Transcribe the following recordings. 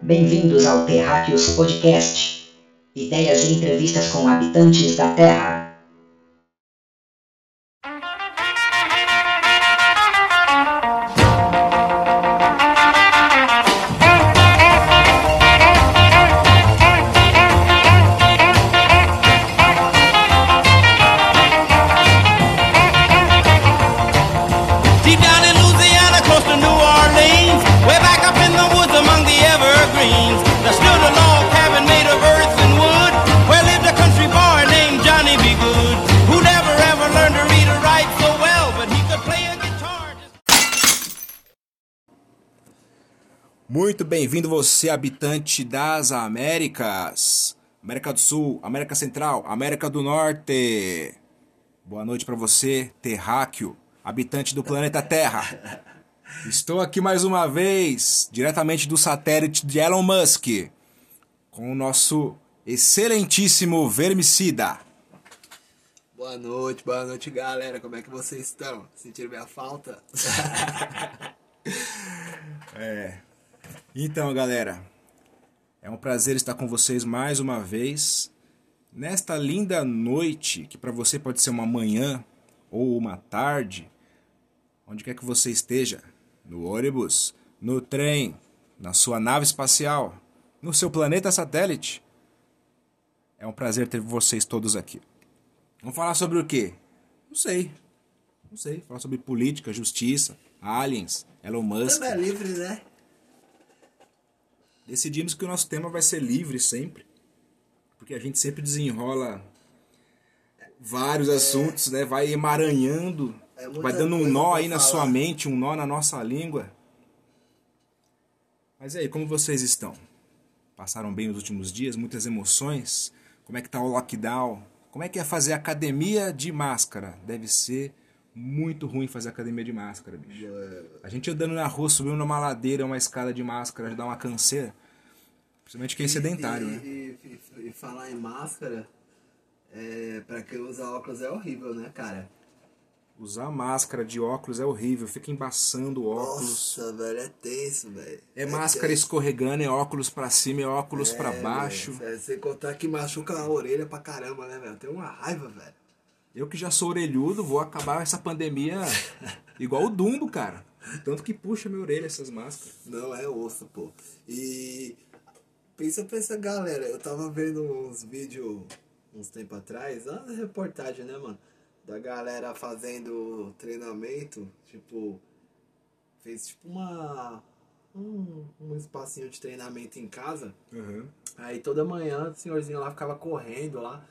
Bem-vindos ao Terráqueos Podcast. Ideias e entrevistas com habitantes da Terra. Você, habitante das Américas. América do Sul, América Central, América do Norte. Boa noite para você, terráqueo, habitante do planeta Terra. Estou aqui mais uma vez, diretamente do satélite de Elon Musk, com o nosso excelentíssimo vermicida. Boa noite, boa noite, galera. Como é que vocês estão? Sentiram minha falta? Então, galera, é um prazer estar com vocês mais uma vez nesta linda noite que para você pode ser uma manhã ou uma tarde, onde quer que você esteja, no ônibus, no trem, na sua nave espacial, no seu planeta satélite. É um prazer ter vocês todos aqui. Vamos falar sobre o quê? Não sei. Não sei. Falar sobre política, justiça, aliens, Elon Musk. Você é livre, né? Decidimos que o nosso tema vai ser livre sempre, porque a gente sempre desenrola vários assuntos, né? Vai emaranhando, É vai dando um nó aí na sua mente, um nó na nossa língua. Mas e aí, como vocês estão? Passaram bem os últimos dias, muitas emoções? Como é que tá o lockdown? Como é que é fazer academia de máscara? Deve ser muito ruim fazer academia de máscara, bicho. A gente andando na rua, subindo numa ladeira, uma escada de máscara, dá uma canseira. Principalmente quem é sedentário, e, né? E, e- e falar em máscara, é, pra quem usa óculos é horrível, né, cara? Usar máscara de óculos é horrível, fica embaçando o óculos. Nossa, velho, é tenso, velho. É máscara escorregando, é óculos pra cima, é óculos pra baixo. velho. É, Sem contar que machuca a orelha pra caramba, né, velho? Tem uma raiva, velho. Eu que já sou orelhudo, vou acabar essa pandemia igual o Dumbo, cara. Tanto que puxa minha orelha essas máscaras. Não, é osso, pô. E pensa pra essa galera, eu tava vendo uns vídeos uns tempo atrás, na reportagem, né, mano? Da galera fazendo treinamento, tipo, fez tipo uma. Um, um espacinho de treinamento em casa. Aí toda manhã o senhorzinho lá ficava correndo lá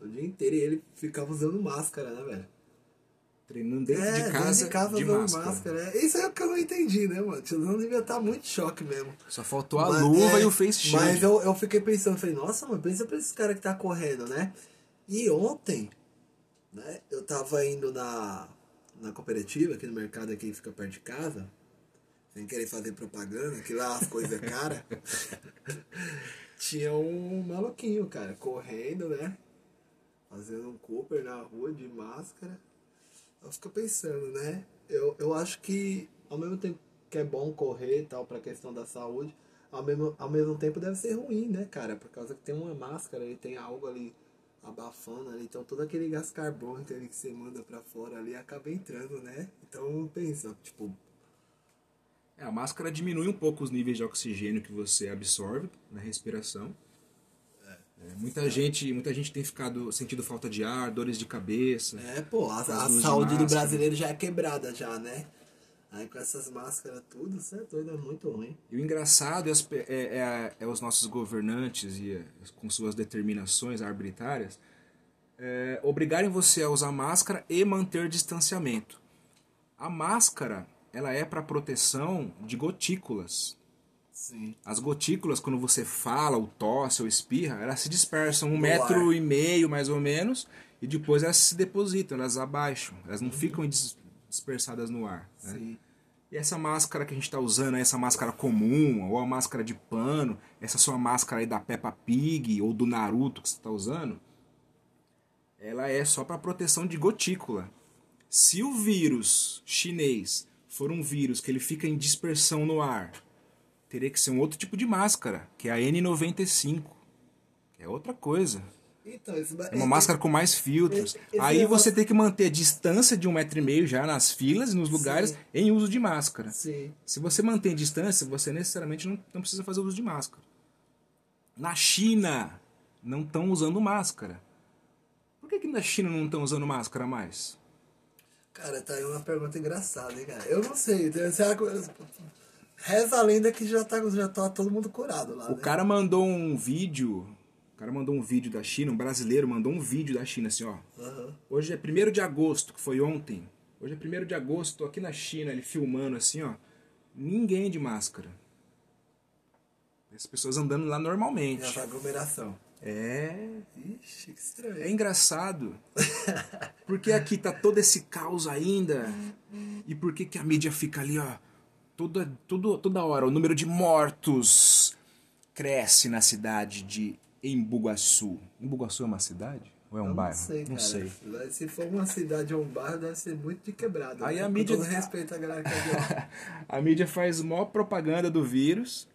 o dia inteiro e ele ficava usando máscara, né, velho? Treinando dentro é, de casa, dentro de casa de máscara. máscara. é. Isso é o que eu não entendi, né, mano? Tiozão devia estar muito em choque mesmo. Só faltou a Mas, luva é, e o face shield. Mas eu, eu fiquei pensando, falei, nossa, mano, pensa pra esse cara que tá correndo, né? E ontem, né, eu tava indo na, na cooperativa, aqui no mercado aqui que fica perto de casa, sem querer fazer propaganda, que lá as coisas é cara. Tinha um maluquinho, cara, correndo, né? Fazendo um Cooper na rua de máscara. Eu fico pensando, né? Eu, eu acho que ao mesmo tempo que é bom correr e tal pra questão da saúde, ao mesmo, ao mesmo tempo deve ser ruim, né, cara? Por causa que tem uma máscara e tem algo ali abafando ali, então todo aquele gás carbônico ali que você manda pra fora ali acaba entrando, né? Então pensa, tipo, É, a máscara diminui um pouco os níveis de oxigênio que você absorve na respiração. É, muita, gente, muita gente tem ficado sentindo falta de ar, dores de cabeça. É, pô, a, a saúde do brasileiro já é quebrada já, né? Aí com essas máscaras tudo, isso é doido, é muito ruim. E o engraçado é, é- é- é os nossos governantes e é, com suas determinações arbitrárias é, obrigarem você a usar máscara e manter distanciamento. A máscara ela é para proteção de gotículas. Sim. As gotículas, quando você fala, ou tosse, ou espirra, elas se dispersam um No metro ar. e meio, mais ou menos, e depois elas se depositam, elas abaixam. Elas não ficam dis- dispersadas no ar. né? E essa máscara que a gente está usando, essa máscara comum, ou a máscara de pano, essa sua máscara aí da Peppa Pig ou do Naruto que você está usando, ela é só para proteção de gotícula. Se o vírus chinês for um vírus que ele fica em dispersão no ar, teria que ser um outro tipo de máscara, que é a N95. Que é outra coisa. Então, isso É uma máscara com mais filtros. esse- esse Aí negócio- você tem que manter a distância de um metro e meio já nas filas e nos lugares Sim. em uso de máscara. Sim. Se você mantém distância, você necessariamente não, não precisa fazer uso de máscara. Na China, não estão usando máscara. Por que, que na China não estão usando máscara mais? Cara, tá aí uma pergunta engraçada, hein, cara? Eu não sei. Será que... Reza a lenda que já tá, já tá todo mundo curado lá. O né? cara mandou um vídeo. O cara mandou um vídeo da China, um brasileiro mandou um vídeo da China assim, ó. Aham. Hoje é 1 de agosto, que foi ontem. Hoje é 1 de agosto, tô aqui na China, ele filmando assim, ó. Ninguém de máscara. As pessoas andando lá normalmente. Essa aglomeração. É. Ixi, que estranho. É engraçado. Porque aqui tá todo esse caos ainda. E por que, que a mídia fica ali, ó, toda, toda, toda hora? O número de mortos cresce na cidade de Embuguaçu. Embuguaçu é uma cidade? Ou é um bairro? Não sei, cara. Não sei. Se for uma cidade ou um bairro, deve ser muito de quebrado. Aí né? a Com mídia- todo respeito à galera é. A mídia faz maior propaganda do vírus.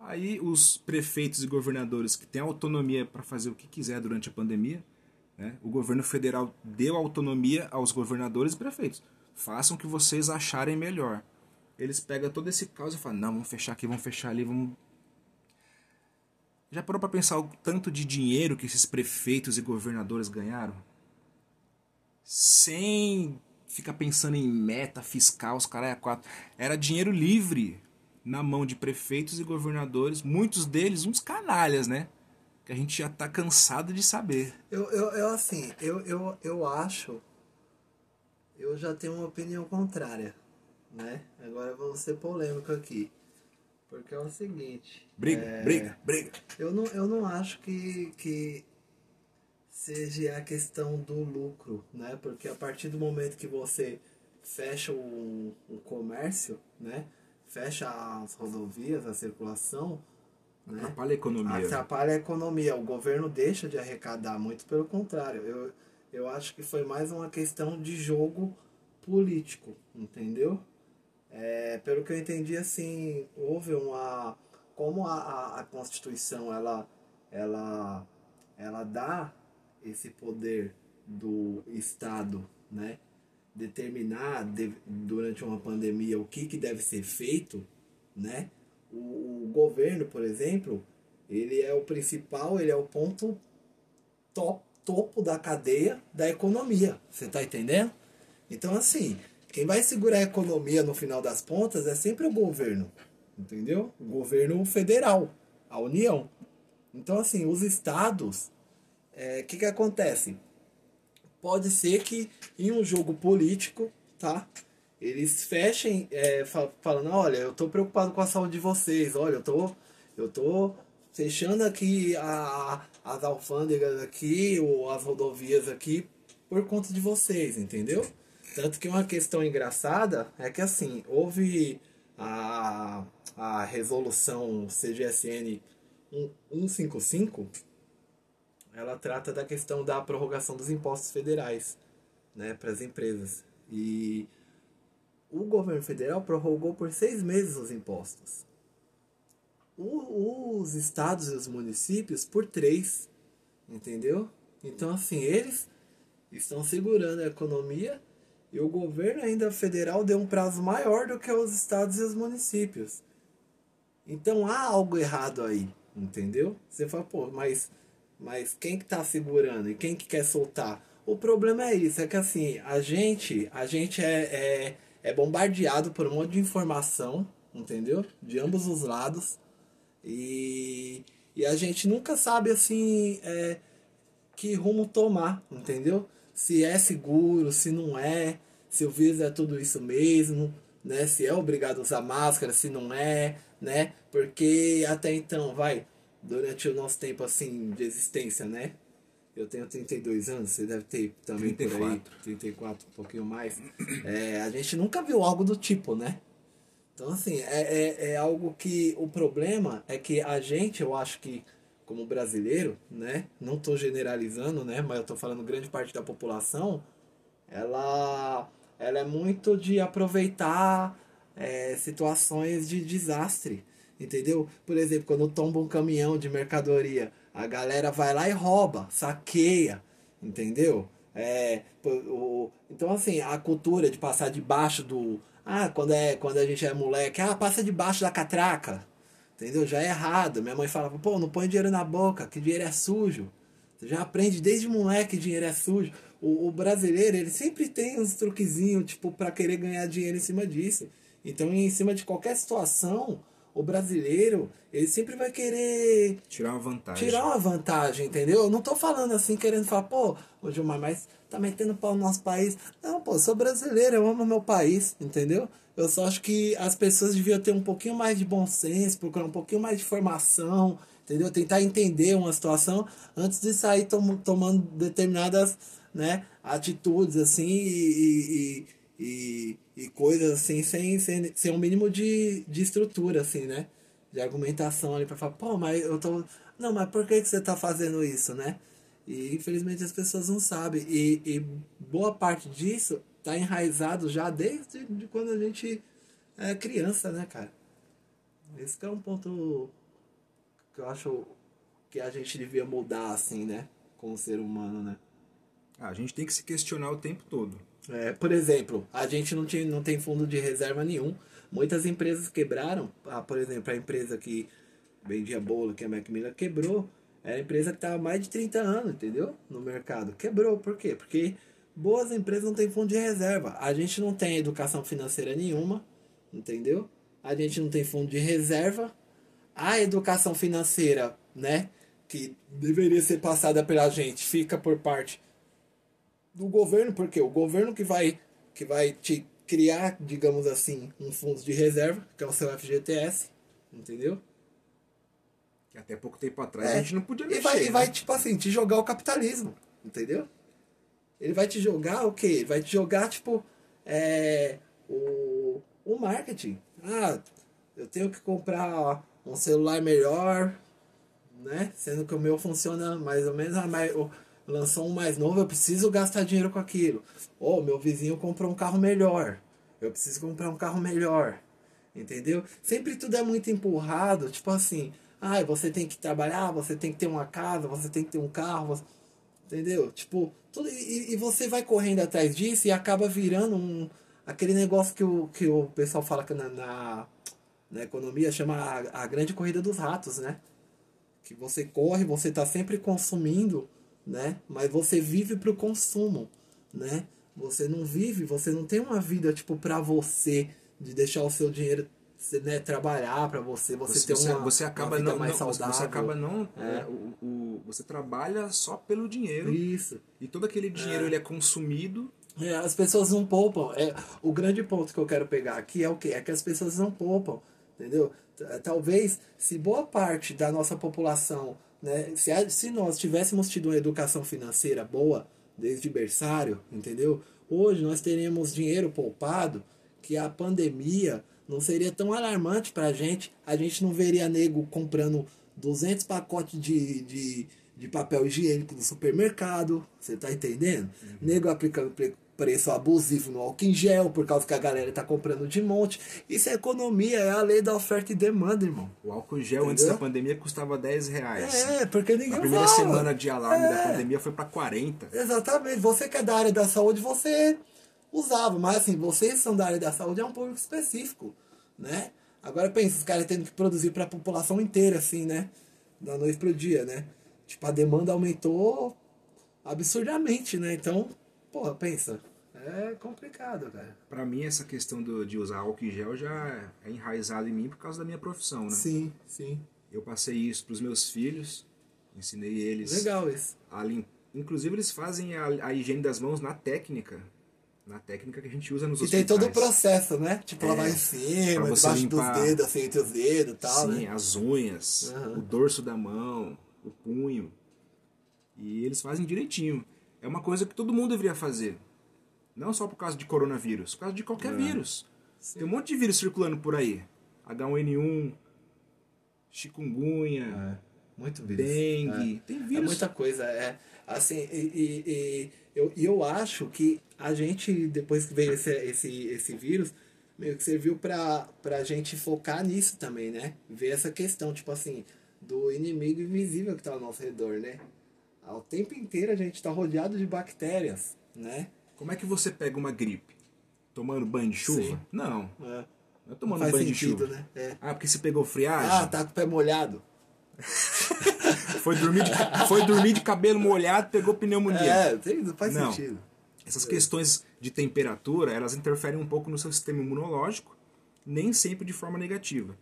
Aí os prefeitos e governadores que têm autonomia para fazer o que quiser durante a pandemia, né? o governo federal deu autonomia aos governadores e prefeitos. Façam o que vocês acharem melhor. Eles pegam todo esse caos e falam: não, vamos fechar aqui, vamos fechar ali, vamos. Já parou para pensar o tanto de dinheiro que esses prefeitos e governadores ganharam? Sem ficar pensando em meta fiscal, os caras é quatro. Era dinheiro livre na mão de prefeitos e governadores, muitos deles uns canalhas, né? Que a gente já tá cansado de saber. Eu, eu, eu assim, eu, eu, eu acho. Eu já tenho uma opinião contrária, né? Agora vamos ser polêmico aqui. Porque é o seguinte. Briga, é, briga, briga. Eu não, eu não acho que, que seja a questão do lucro, né? Porque a partir do momento que você fecha um, um comércio, né? Fecha as rodovias, a circulação, né? Atrapalha a economia. atrapalha a economia. O governo deixa de arrecadar, muito pelo contrário. Eu, eu acho que foi mais uma questão de jogo político, entendeu? É, pelo que eu entendi, assim, houve uma... Como a, a, a Constituição, ela, ela, ela dá esse poder do Estado, né? Determinar de- durante uma pandemia o que, que deve ser feito, né? O, o governo, por exemplo, ele é o principal, ele é o ponto top, topo da cadeia da economia. Você tá entendendo? Então, assim, quem vai segurar a economia no final das pontas é sempre o governo. Entendeu? O governo federal, a União. Então, assim, os estados, o é, que, que acontece? Pode ser que em um jogo político, tá? Eles fechem é, fa- falando, olha, eu tô preocupado com a saúde de vocês, olha, eu tô, eu tô fechando aqui a, as alfândegas aqui, ou as rodovias aqui, por conta de vocês, entendeu? Tanto que uma questão engraçada é que assim, houve a, a resolução CGSN 155, ela trata da questão da prorrogação dos impostos federais né, para as empresas. E o governo federal prorrogou por seis meses os impostos. O- os estados e os municípios por três. Entendeu? Então, assim, eles estão segurando a economia e o governo ainda federal deu um prazo maior do que os estados e os municípios. Então há algo errado aí, entendeu? Você fala, pô, mas, mas quem que tá segurando e quem que quer soltar? O problema é isso, é que assim, a gente, a gente é, é, é bombardeado por um monte de informação, entendeu? De ambos os lados. E, e a gente nunca sabe assim é, que rumo tomar, entendeu? Se é seguro, se não é, se o vírus é tudo isso mesmo, né? Se é obrigado a usar máscara, se não é, né? Porque até então, vai, durante o nosso tempo assim de existência, né? Eu tenho 32 anos, você deve ter também por aí, 34. 34, um pouquinho mais. É, a gente nunca viu algo do tipo, né? Então, assim, é, é, é algo que. O problema é que a gente, eu acho que, como brasileiro, né? Não tô generalizando, né? Mas eu tô falando grande parte da população, ela, ela é muito de aproveitar é, situações de desastre. entendeu? Por exemplo, quando tomba um caminhão de mercadoria, a galera vai lá e rouba, saqueia, entendeu? É, o, então assim, a cultura de passar debaixo do. Ah, quando, é, quando a gente é moleque, ah, passa debaixo da catraca. Entendeu? Já é errado. Minha mãe falava, pô, não põe dinheiro na boca, que dinheiro é sujo. Você já aprende desde moleque que dinheiro é sujo. O, o brasileiro, ele sempre tem uns truquezinhos, tipo, para querer ganhar dinheiro em cima disso. Então, em cima de qualquer situação, o brasileiro, ele sempre vai querer Tirar uma vantagem. tirar uma vantagem, entendeu? Eu não tô falando assim, querendo falar, pô, ô Gilmar, mas tá metendo pau no nosso país. Não, pô, eu sou brasileiro, eu amo meu país, entendeu? Eu só acho que as pessoas deviam ter um pouquinho mais de bom senso, procurar um pouquinho mais de formação, entendeu? Tentar entender uma situação antes de sair tom tomando determinadas né, atitudes, assim, e, e, e, e coisas assim, sem, sem, sem um mínimo de, de estrutura, assim, né? De argumentação ali pra falar, pô, mas eu tô. Não, mas por que, que você tá fazendo isso, né? E infelizmente as pessoas não sabem. E, e boa parte disso tá enraizado já desde de quando a gente é criança, né, cara? Esse que é um ponto que eu acho que a gente devia mudar, assim, né? Como ser humano, né? Ah, a gente tem que se questionar o tempo todo. É, por exemplo, a gente não, tinha, não tem fundo de reserva nenhum. Muitas empresas quebraram. Ah, por exemplo, a empresa que vendia bolo, que é a Macmillan, quebrou. Era a empresa que estava mais de 30 anos, entendeu? No mercado. Quebrou. Por quê? Porque boas empresas não têm fundo de reserva. A gente não tem educação financeira nenhuma, entendeu? A gente não tem fundo de reserva. A educação financeira, né? Que deveria ser passada pela gente, fica por parte do governo, porque o governo que vai que vai te criar, digamos assim, um fundo de reserva, que é o seu FGTS, entendeu? Que até pouco tempo atrás É. a gente não podia E mexer. vai, e né? vai, tipo assim, te jogar o capitalismo, entendeu? Ele vai te jogar o quê? Ele vai te jogar, tipo, é, o, o marketing. Ah, eu tenho que comprar um celular melhor, né? Sendo que o meu funciona mais ou menos, ah, mas o- lançou um mais novo, eu preciso gastar dinheiro com aquilo. Ou meu vizinho comprou um carro melhor, eu preciso comprar um carro melhor. Entendeu? Sempre tudo é muito empurrado, tipo assim, ah, você tem que trabalhar, você tem que ter uma casa, você tem que ter um carro, você- entendeu? Tipo, tudo, e, e você vai correndo atrás disso e acaba virando um aquele negócio que o, que o pessoal fala que na, na, na economia chama a, a grande corrida dos ratos, né? Que você corre, você está sempre consumindo, né? Mas você vive para o consumo, né? Você não vive, você não tem uma vida tipo para você de deixar o seu dinheiro né, trabalhar para você, você, Você, ter você, uma, você acaba uma vida não, mais não- saudável. você acaba não É. é, o, o- você trabalha só pelo dinheiro Isso. e todo aquele dinheiro ele é consumido É, as pessoas não poupam. É, o grande ponto que eu quero pegar aqui é o que? É que as pessoas não poupam. Entendeu? Talvez, se boa parte da nossa população, né, se, a- se nós tivéssemos tido uma educação financeira boa, desde berçário, entendeu? Hoje nós teríamos dinheiro poupado que a pandemia não seria tão alarmante pra gente. A gente não veria nego comprando 200 pacotes de, de, de papel higiênico no supermercado. Você tá entendendo? Nego aplicando preço abusivo no álcool em gel por causa que a galera tá comprando de monte. Isso é economia, é a lei da oferta e demanda, irmão. o álcool em gel antes Entendeu? da pandemia custava 10 reais É, porque ninguém a primeira fala. semana de alarme da É. pandemia foi para 40 Exatamente. Você que é da área da saúde, você usava. Mas assim, vocês são da área da saúde, é um público específico, né? Agora pensa, os caras tendo que produzir para a população inteira, assim, né? Da noite pro dia, né? Tipo, a demanda aumentou absurdamente, né? Então, porra, pensa. É complicado, cara. Para mim essa questão do, de usar álcool em gel já é enraizado em mim por causa da minha profissão, né? Sim, sim. Eu passei isso para os meus filhos, ensinei eles Legal isso. a lim... inclusive eles fazem a, a higiene das mãos na técnica, na técnica que a gente usa nos E tem hospitais. todo o processo, né? Tipo, lavar em pra cima, debaixo limpar. dos dedos, assim, entre os dedos e tal, Sim, né? as unhas, Aham. o dorso da mão, o punho. E eles fazem direitinho. É uma coisa que todo mundo deveria fazer. Não só por causa de coronavírus, por causa de qualquer É. vírus. Tem um monte de vírus circulando por aí. H1N1, chikungunya, Muito vírus. dengue. É. Tem É vírus. muita coisa, é. Assim, e, e- e eu, e eu acho que a gente, depois que veio esse, esse, esse vírus, meio que serviu pra, pra gente focar nisso também, né? Ver essa questão, tipo assim, do inimigo invisível que tá ao nosso redor, né? Ao tempo inteiro a gente tá rodeado de bactérias, né? Como é que você pega uma gripe? Tomando banho de chuva? Sim. Não. É. Não é tomando Faz banho de sentido, chuva. né? É. Ah, porque você pegou friagem? Ah, tá com o pé molhado. Foi, dormir de, foi dormir de cabelo molhado, pegou pneumonia. É, tem, faz Não. sentido. Essas questões de temperatura, elas interferem um pouco no seu sistema imunológico, nem sempre de forma negativa.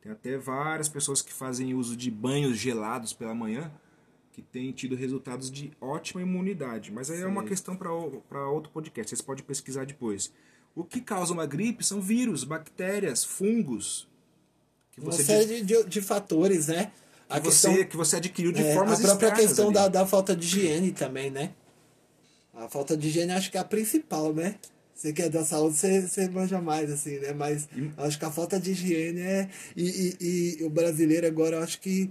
Tem até várias pessoas que fazem uso de banhos gelados pela manhã que têm tido resultados de ótima imunidade. Mas aí é uma Sim. questão para outro podcast, vocês podem pesquisar depois. O que causa uma gripe são vírus, bactérias, fungos. Que Uma você, série de, de fatores, né? que você, que você adquiriu de É, formas a própria questão ali. da, da falta de higiene também, né? A falta de higiene acho que é a principal, né? Você que é da saúde, você, você manja mais, assim, né? Mas acho que a falta de higiene é. E, e, e o brasileiro agora eu acho que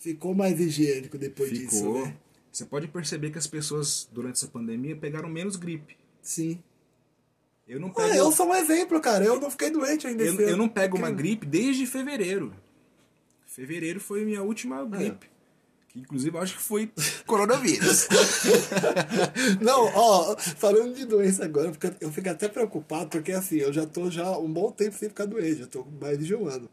ficou mais higiênico depois disso, Ficou. né? Você pode perceber que as pessoas, durante essa pandemia, pegaram menos gripe. Sim. Eu não Ah, pego, eu sou um exemplo, cara. Eu não fiquei doente ainda. eu, eu não pego uma gripe desde fevereiro. Fevereiro foi minha última gripe. Que inclusive eu acho que foi coronavírus. Não, ó, falando de doença agora, eu fico até preocupado, porque assim, eu já tô já um bom tempo sem ficar doente, já tô mais de um ano.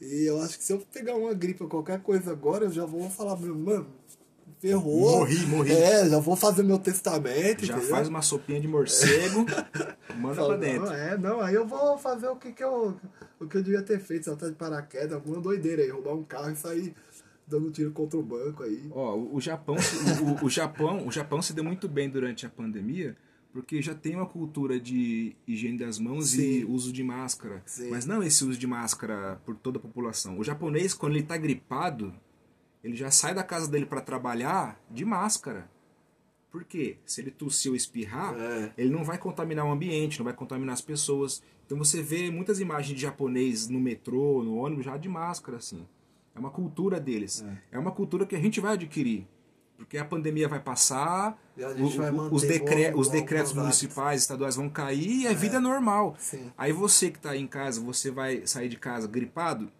E eu acho que se eu pegar uma gripe ou qualquer coisa agora, eu já vou falar, meu, mano, ferrou. Morri, morri. É, já vou fazer meu testamento, Já entendeu? faz uma sopinha de morcego, manda Fala, pra dentro. Não, é, não, aí eu vou fazer o que, que eu. O que eu devia ter feito, saltar de paraquedas, alguma doideira aí, roubar um carro e sair dando tiro contra o banco aí. Ó, o, o Japão, o- o Japão, o Japão se deu muito bem durante a pandemia, porque já tem uma cultura de higiene das mãos e Sim. uso de máscara. Sim. Mas não esse uso de máscara por toda a população. O japonês, quando ele tá gripado, ele já sai da casa dele para trabalhar de máscara. Por quê? Se ele tossir ou espirrar, É. ele não vai contaminar o ambiente, não vai contaminar as pessoas. Então você vê muitas imagens de japonês no metrô, no ônibus, já de máscara, assim. É uma cultura deles. É, uma cultura que a gente vai adquirir. Porque a pandemia vai passar, a gente vai os, decre- bom- os decretos municipais, estaduais vão cair e é vida normal. Sim. Aí você que está em casa, você vai sair de casa gripado,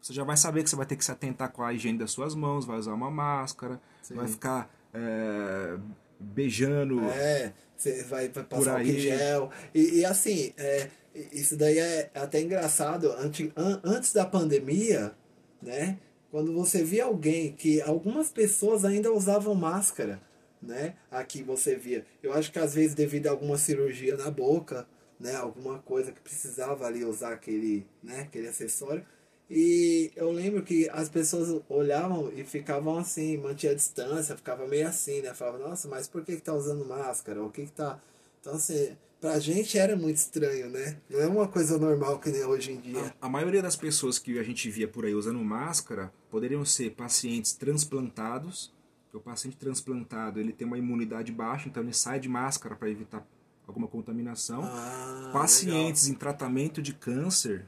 você já vai saber que você vai ter que se atentar com a higiene das suas mãos, vai usar uma máscara, vai ficar é, beijando. É, você vai, vai passar em gel. E, e assim, é, isso daí é até engraçado. Antes, an- antes da pandemia, né? Quando você via alguém que algumas pessoas ainda usavam máscara, né? Aqui você via. Eu acho que às vezes devido a alguma cirurgia na boca, né? Alguma coisa que precisava ali usar aquele, né? Aquele acessório. E eu lembro que as pessoas olhavam e ficavam assim, mantinha a distância, ficava meio assim, né? Falava, nossa, mas por que, que tá usando máscara? O que que tá. Então, assim, pra gente era muito estranho, né? Não é uma coisa normal que nem hoje em dia. A maioria das pessoas que a gente via por aí usando máscara poderiam ser pacientes transplantados, o paciente transplantado ele tem uma imunidade baixa, então ele sai de máscara para evitar alguma contaminação. Ah, pacientes em tratamento de câncer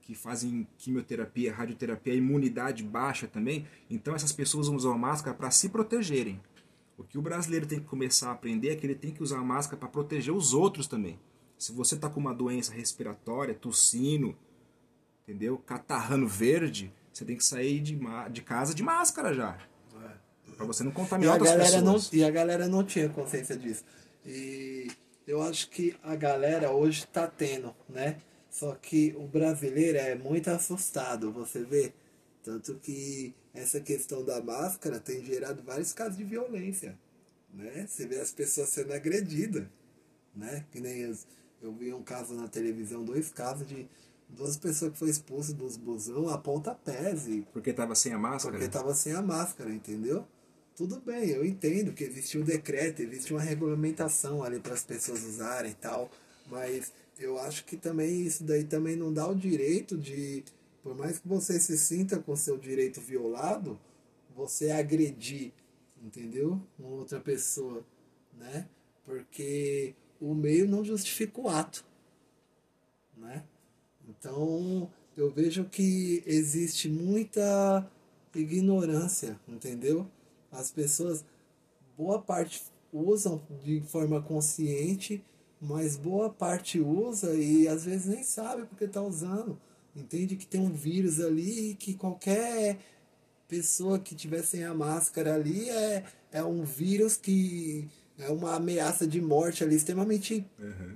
que fazem quimioterapia, radioterapia, a imunidade baixa também, então essas pessoas usam máscara para se protegerem. O que o brasileiro tem que começar a aprender é que ele tem que usar a máscara para proteger os outros também. Se você está com uma doença respiratória, tossindo, entendeu? Catarrando verde, você tem que sair de, de casa de máscara já. Para você não E contaminar a, outras galera não, pessoas. e a galera não tinha consciência disso. E eu acho que a galera hoje tá tendo, né? Só que o brasileiro é muito assustado, você vê. Tanto que essa questão da máscara tem gerado vários casos de violência, né? Você vê as pessoas sendo agredidas, né? Que nem as- eu vi um caso na televisão, dois casos de duas pessoas que foram expulsas dos busão a pontapés e Porque estava sem a máscara. porque tava sem a máscara, entendeu? Tudo bem, eu entendo que existe um decreto, existe uma regulamentação ali para as pessoas usarem e tal, mas eu acho que também isso daí também não dá o direito de, por mais que você se sinta com seu direito violado, você agredir, entendeu? Uma outra pessoa, né? Porque o meio não justifica o ato, né? Então, eu vejo que existe muita ignorância, entendeu? As pessoas, boa parte usam de forma consciente, mas boa parte usa e às vezes nem sabe porque tá usando. Entende que tem um vírus ali que qualquer pessoa que tiver sem a máscara ali é, é um vírus que é uma ameaça de morte ali extremamente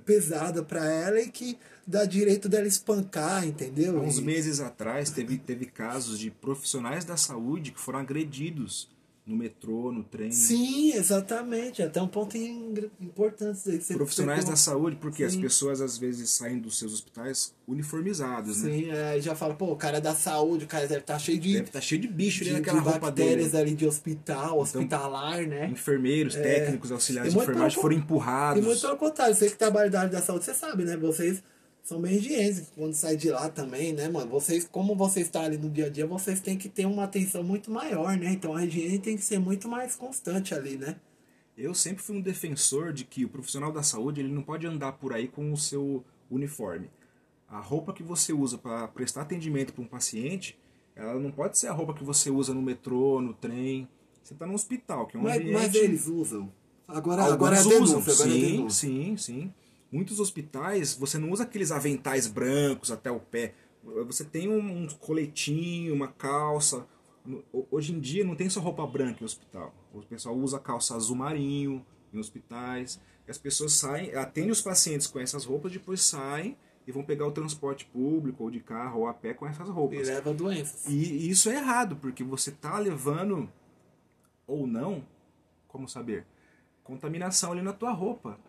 pesada para ela e que dá direito dela espancar, entendeu? Há uns E- meses atrás teve, teve casos de profissionais da saúde que foram agredidos no metrô, no trem. Sim, exatamente. Até um ponto importante você Profissionais pegou. da saúde, porque as Sim. pessoas às vezes saem dos seus hospitais uniformizados, né? Sim, é, aí já fala, pô, o cara é da saúde, o cara deve estar cheio de, Deve estar cheio de bicho de, ali de naquela roupa dele. ali de hospital, hospitalar, né? Enfermeiros, técnicos, auxiliares E de enfermagem foram E empurrados. muito pelo contrário, você que trabalha da área da saúde, você sabe, né? Vocês são bem higiênicos quando sai de lá também, né, mano? Vocês, como você está ali no dia a dia, vocês têm que ter uma atenção muito maior, né? Então a higiene tem que ser muito mais constante ali, né? Eu sempre fui um defensor de que o profissional da saúde ele não pode andar por aí com o seu uniforme. A roupa que você usa para prestar atendimento para um paciente, ela não pode ser a roupa que você usa no metrô, no trem. Você está no hospital, que é um Mas, ambiente... mas eles usam. Agora, Alguns agora é a usam, denúncia, agora é sim, denúncia. sim, sim. Muitos hospitais, você não usa aqueles aventais brancos até o pé. Você tem um coletinho, uma calça. Hoje em dia não tem só roupa branca em hospital. O pessoal usa calça azul marinho em hospitais. E as pessoas saem, atendem os pacientes com essas roupas, depois saem e vão pegar o transporte público, ou de carro, ou a pé com essas E roupas. leva doenças. E e isso é errado, porque você está levando, ou não, como saber, contaminação ali na tua roupa.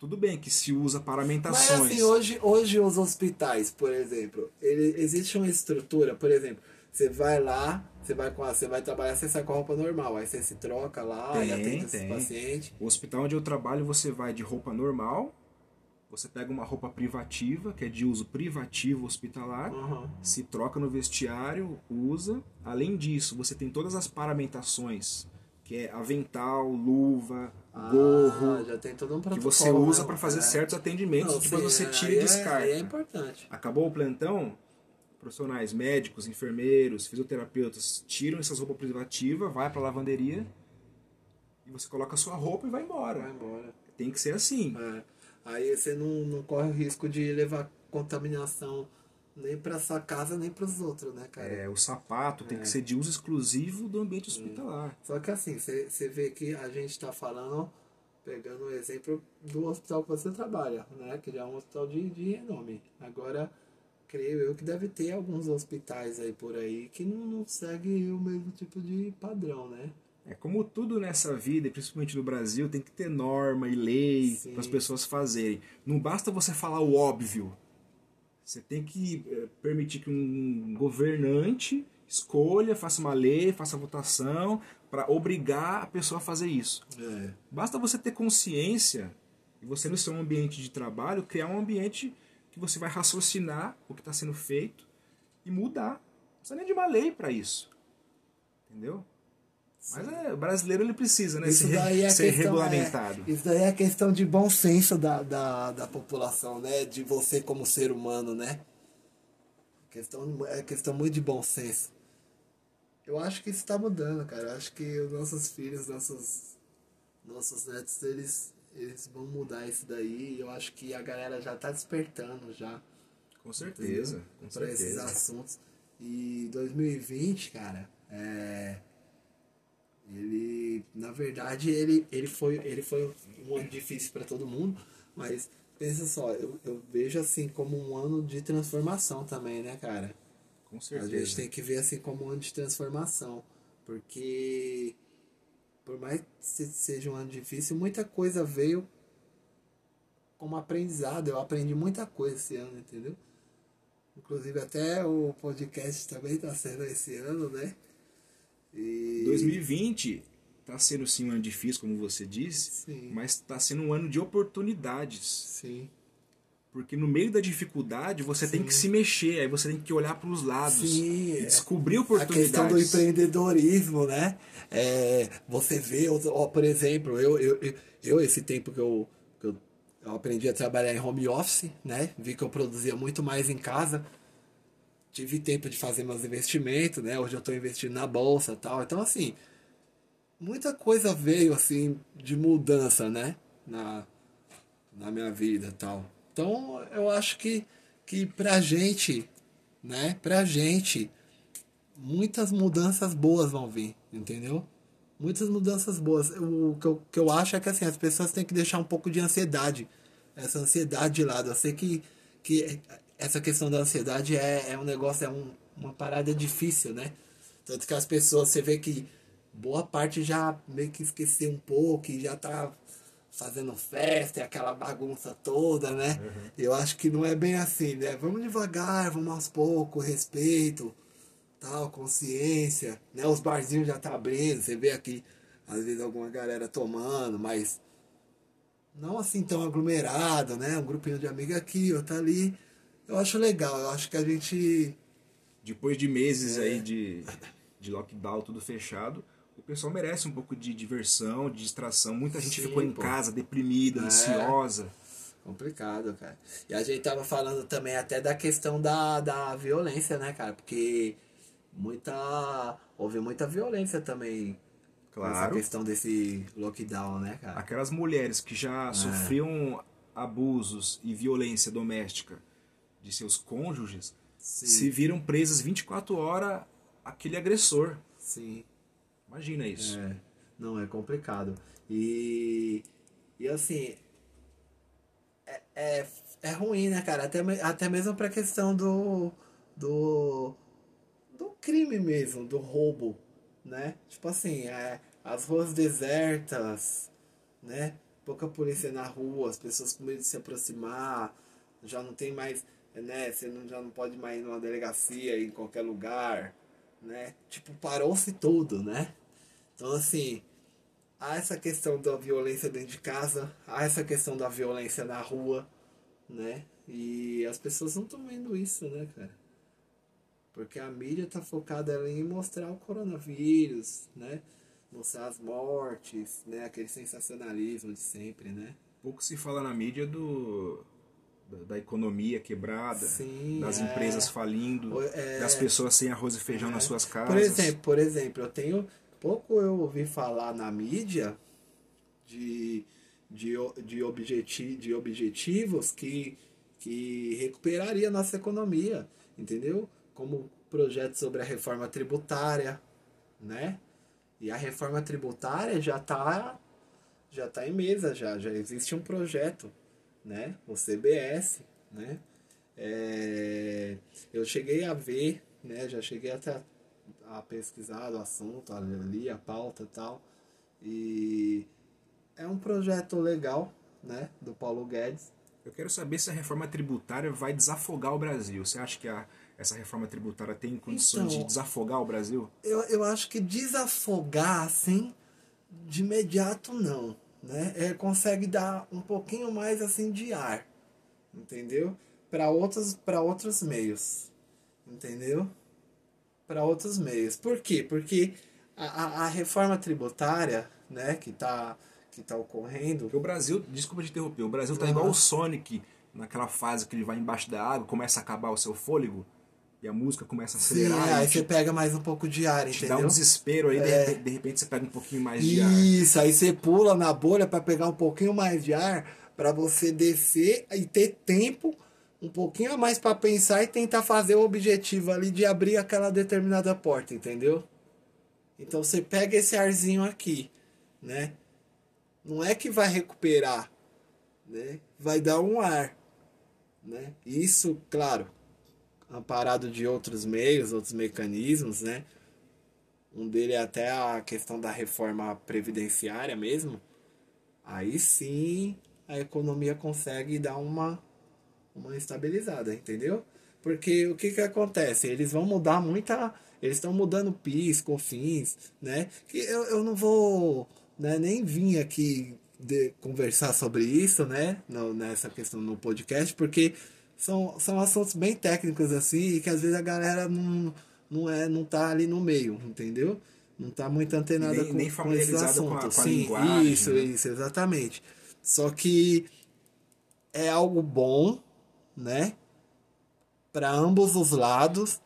Tudo bem que se usa Mas paramentações. assim, hoje, hoje os hospitais, por exemplo, ele, existe uma estrutura, por exemplo, você vai lá, você vai com a, você vai trabalhar, você sai com a roupa normal, aí você se troca lá Tem, e atende esse tem. paciente. O hospital onde eu trabalho, você vai de roupa normal, você pega uma roupa privativa, que é de uso privativo hospitalar, Aham. se troca no vestiário, usa. Além disso, você tem todas as paramentações, que é avental, luva, gorro, Ah, já tem todo um que você usa né? para fazer É. certos atendimentos, Não, depois você é, tira e é- descarta. aí É, importante. Acabou o plantão, profissionais médicos, enfermeiros, fisioterapeutas tiram essas roupas privativas, vai para lavanderia e você coloca a sua roupa e vai embora. Vai embora. Tem que ser assim. É. Aí você não, não corre o risco de levar contaminação nem pra sua casa, nem pros outros, né, cara? É, o sapato tem que ser de uso exclusivo do ambiente hospitalar. Só que assim, você vê que a gente tá falando, pegando o exemplo do hospital que você trabalha, né? Que já é um hospital de, de renome. Agora, creio eu que deve ter alguns hospitais aí por aí que não, não seguem o mesmo tipo de padrão, né? É como tudo nessa vida, e principalmente no Brasil, tem que ter norma e lei para as pessoas fazerem. Não basta você falar o óbvio. Você tem que eh, permitir que um governante escolha, faça uma lei, faça votação para obrigar a pessoa a fazer isso. É. Basta você ter consciência e você no seu ambiente de trabalho criar um ambiente que você vai raciocinar o que está sendo feito e mudar. Não precisa nem de uma lei para isso. Entendeu? Mas é, o brasileiro ele precisa, né? Isso ser, daí é ser questão, regulamentado. é, isso daí é questão de bom senso da, da, da população, né? De você como ser humano, né? Questão, é questão muito de bom senso. Eu acho que isso está mudando, cara. Eu acho que os nossos filhos, nossos, nossos netos, eles, eles vão mudar isso daí. Eu acho que a galera já tá despertando já Com certeza, com para esses assuntos. E 2020, cara, é, ele, na verdade, ele, ele, foi, ele foi um ano difícil para todo mundo, mas pensa só, eu, eu vejo assim como um ano de transformação também, né, cara? Com A certeza. gente tem que ver assim como um ano de transformação, porque por mais que se- seja um ano difícil, muita coisa veio como aprendizado. Eu aprendi muita coisa esse ano, entendeu? Inclusive até o podcast também está sendo esse ano, né? E 2020 está sendo sim um ano difícil, como você disse, Sim. mas está sendo um ano de oportunidades. sim, Porque no meio da dificuldade você tem que se mexer, aí você tem que olhar para os lados Sim, e é. descobrir a oportunidades. questão do empreendedorismo, né? É, você vê, ó, por exemplo, eu, eu, eu, eu, esse tempo que eu, que eu, eu aprendi a trabalhar em home office, né? Vi que eu produzia muito mais em casa. Tive tempo de fazer meus investimentos, né? Hoje eu estou investindo na bolsa e tal. Então, assim, muita coisa veio, assim, de mudança, né? Na, na minha vida tal. Então eu acho que, que pra gente, né, pra gente, muitas mudanças boas vão vir, entendeu? Muitas mudanças boas. O que eu, que eu acho é que assim, as pessoas têm que deixar um pouco de ansiedade. Essa ansiedade de lado. Eu sei que, que essa questão da ansiedade é, é um negócio, é um, uma parada difícil, né? Tanto que as pessoas, você vê que boa parte já meio que esqueceu um pouco e já tá fazendo festa e aquela bagunça toda, né? Uhum. Eu acho que não é bem assim, né? Vamos devagar, vamos aos poucos, respeito, tal, consciência, né? Os barzinhos já tá abrindo, você vê aqui, às vezes alguma galera tomando, mas não assim tão aglomerado, né? Um grupinho de amigos aqui, outro ali. Eu acho legal, eu acho que a gente. Depois de meses é. aí de, de lockdown, tudo fechado, o pessoal merece um pouco de diversão, de distração. Muita gente Sim, ficou em pô. casa deprimida, é. ansiosa. Complicado, cara. E a gente tava falando também até da questão da, da violência, né, cara? Porque muita. Houve muita violência também. Claro. Essa questão desse lockdown, né, cara? Aquelas mulheres que já é. sofriam abusos e violência doméstica de seus cônjuges Sim. se viram presas 24 horas aquele agressor. Sim. Imagina isso. É, não, é complicado. E, e assim, é, é, é ruim, né, cara? Até, até mesmo pra questão do, do, do crime mesmo, do roubo, né? Tipo assim, é, as ruas desertas, né? Pouca polícia na rua, as pessoas com medo de se aproximar, já não tem mais, né? Você não, já não pode mais ir numa delegacia, em qualquer lugar, né? Tipo, parou-se tudo, né? Então, assim, há essa questão da violência dentro de casa, há essa questão da violência na rua, né? E as pessoas não estão vendo isso, né, cara? Porque a mídia tá focada em mostrar o coronavírus, né? Mostrar as mortes, né? Aquele sensacionalismo de sempre, né? Pouco se fala na mídia do da, economia quebrada, Sim, das é. empresas falindo, é, das pessoas sem arroz e feijão é. nas suas casas. Por exemplo, por exemplo, eu tenho pouco eu ouvi falar na mídia de, de, de, objeti, de objetivos que, que recuperaria a nossa economia, entendeu? Como projeto sobre a reforma tributária, né? E a reforma tributária já está já tá em mesa, já, já existe um projeto, né? O CBS, né? É, eu cheguei a ver, né? Já cheguei até a pesquisar o assunto, ali a pauta e tal. E é um projeto legal, né, do Paulo Guedes. Eu quero saber se a reforma tributária vai desafogar o Brasil. Você acha que a, essa reforma tributária tem condições então, de desafogar o Brasil? Eu, eu acho que desafogar, assim, de imediato não. Né? É, consegue dar um pouquinho mais assim de ar, entendeu? Para outros, outros meios, entendeu? para outros meios. Por quê? Porque a, a, a reforma tributária né, que está que tá ocorrendo. O Brasil, desculpa te interromper, o Brasil está uhum. igual o Sonic naquela fase que ele vai embaixo da água, começa a acabar o seu fôlego e a música começa a acelerar. Sim, aí você pega mais um pouco de ar, te entendeu? Dá um desespero, aí é. de, de, repente você pega um pouquinho mais de Isso, ar. Isso, aí você pula na bolha para pegar um pouquinho mais de ar, para você descer e ter tempo um pouquinho a mais para pensar e tentar fazer o objetivo ali de abrir aquela determinada porta, entendeu? Então você pega esse arzinho aqui, né? Não é que vai recuperar, né? Vai dar um ar, né? Isso, claro, amparado de outros meios, outros mecanismos, né? Um dele é até a questão da reforma previdenciária mesmo. Aí sim a economia consegue dar uma uma estabilizada, entendeu? Porque o que que acontece? Eles vão mudar muita. Eles estão mudando PIS, COFINS, né? Que eu, eu não vou né, nem vir aqui de, conversar sobre isso, né? No, nessa questão no podcast, porque são, são assuntos bem técnicos assim e que às vezes a galera não, não, é, não tá ali no meio, entendeu? Não tá muito antenada nem, com, nem com esses assuntos. Com a, com a Sim, isso, né? isso, exatamente. Só que é algo bom, né? Para ambos os lados,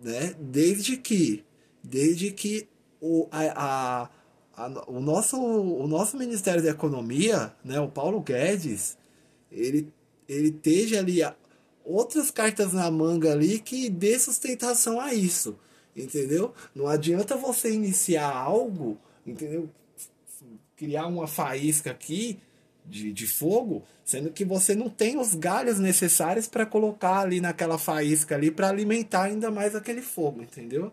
né? Desde que, desde que o, a, a, o, nosso, o nosso Ministério da Economia, né? O Paulo Guedes, ele, ele esteja ali outras cartas na manga ali que dê sustentação a isso, entendeu? Não adianta você iniciar algo, entendeu? Criar uma faísca aqui de, de fogo, sendo que você não tem os galhos necessários para colocar ali naquela faísca ali para alimentar ainda mais aquele fogo, entendeu?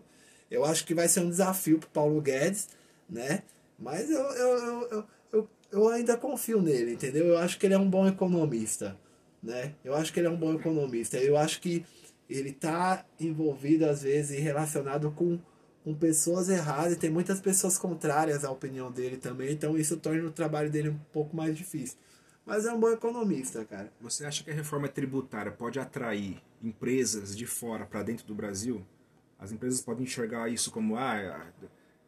Eu acho que vai ser um desafio para Paulo Guedes, né? Mas eu, eu, eu, eu, eu, ainda confio nele, entendeu? Eu acho que ele é um bom economista, né? Eu acho que ele é um bom economista. Eu acho que ele tá envolvido às vezes e relacionado com, com pessoas erradas e tem muitas pessoas contrárias à opinião dele também, então isso torna o trabalho dele um pouco mais difícil. Mas é um bom economista, cara. Você acha que a reforma tributária pode atrair empresas de fora para dentro do Brasil? As empresas podem enxergar isso como, ah,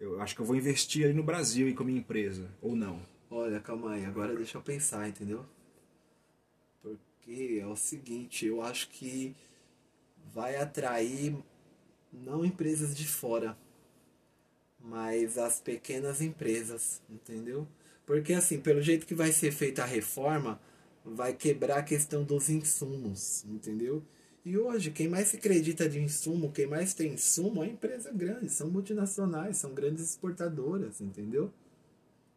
eu acho que eu vou investir ali no Brasil e com a minha empresa, ou não? Olha, calma aí, agora deixa eu pensar, entendeu? Porque é o seguinte, eu acho que vai atrair não empresas de fora, mas as pequenas empresas, entendeu? Porque assim, pelo jeito que vai ser feita a reforma, vai quebrar a questão dos insumos, entendeu? E hoje, quem mais se acredita de insumo, quem mais tem insumo é empresa grande, são multinacionais, são grandes exportadoras, entendeu?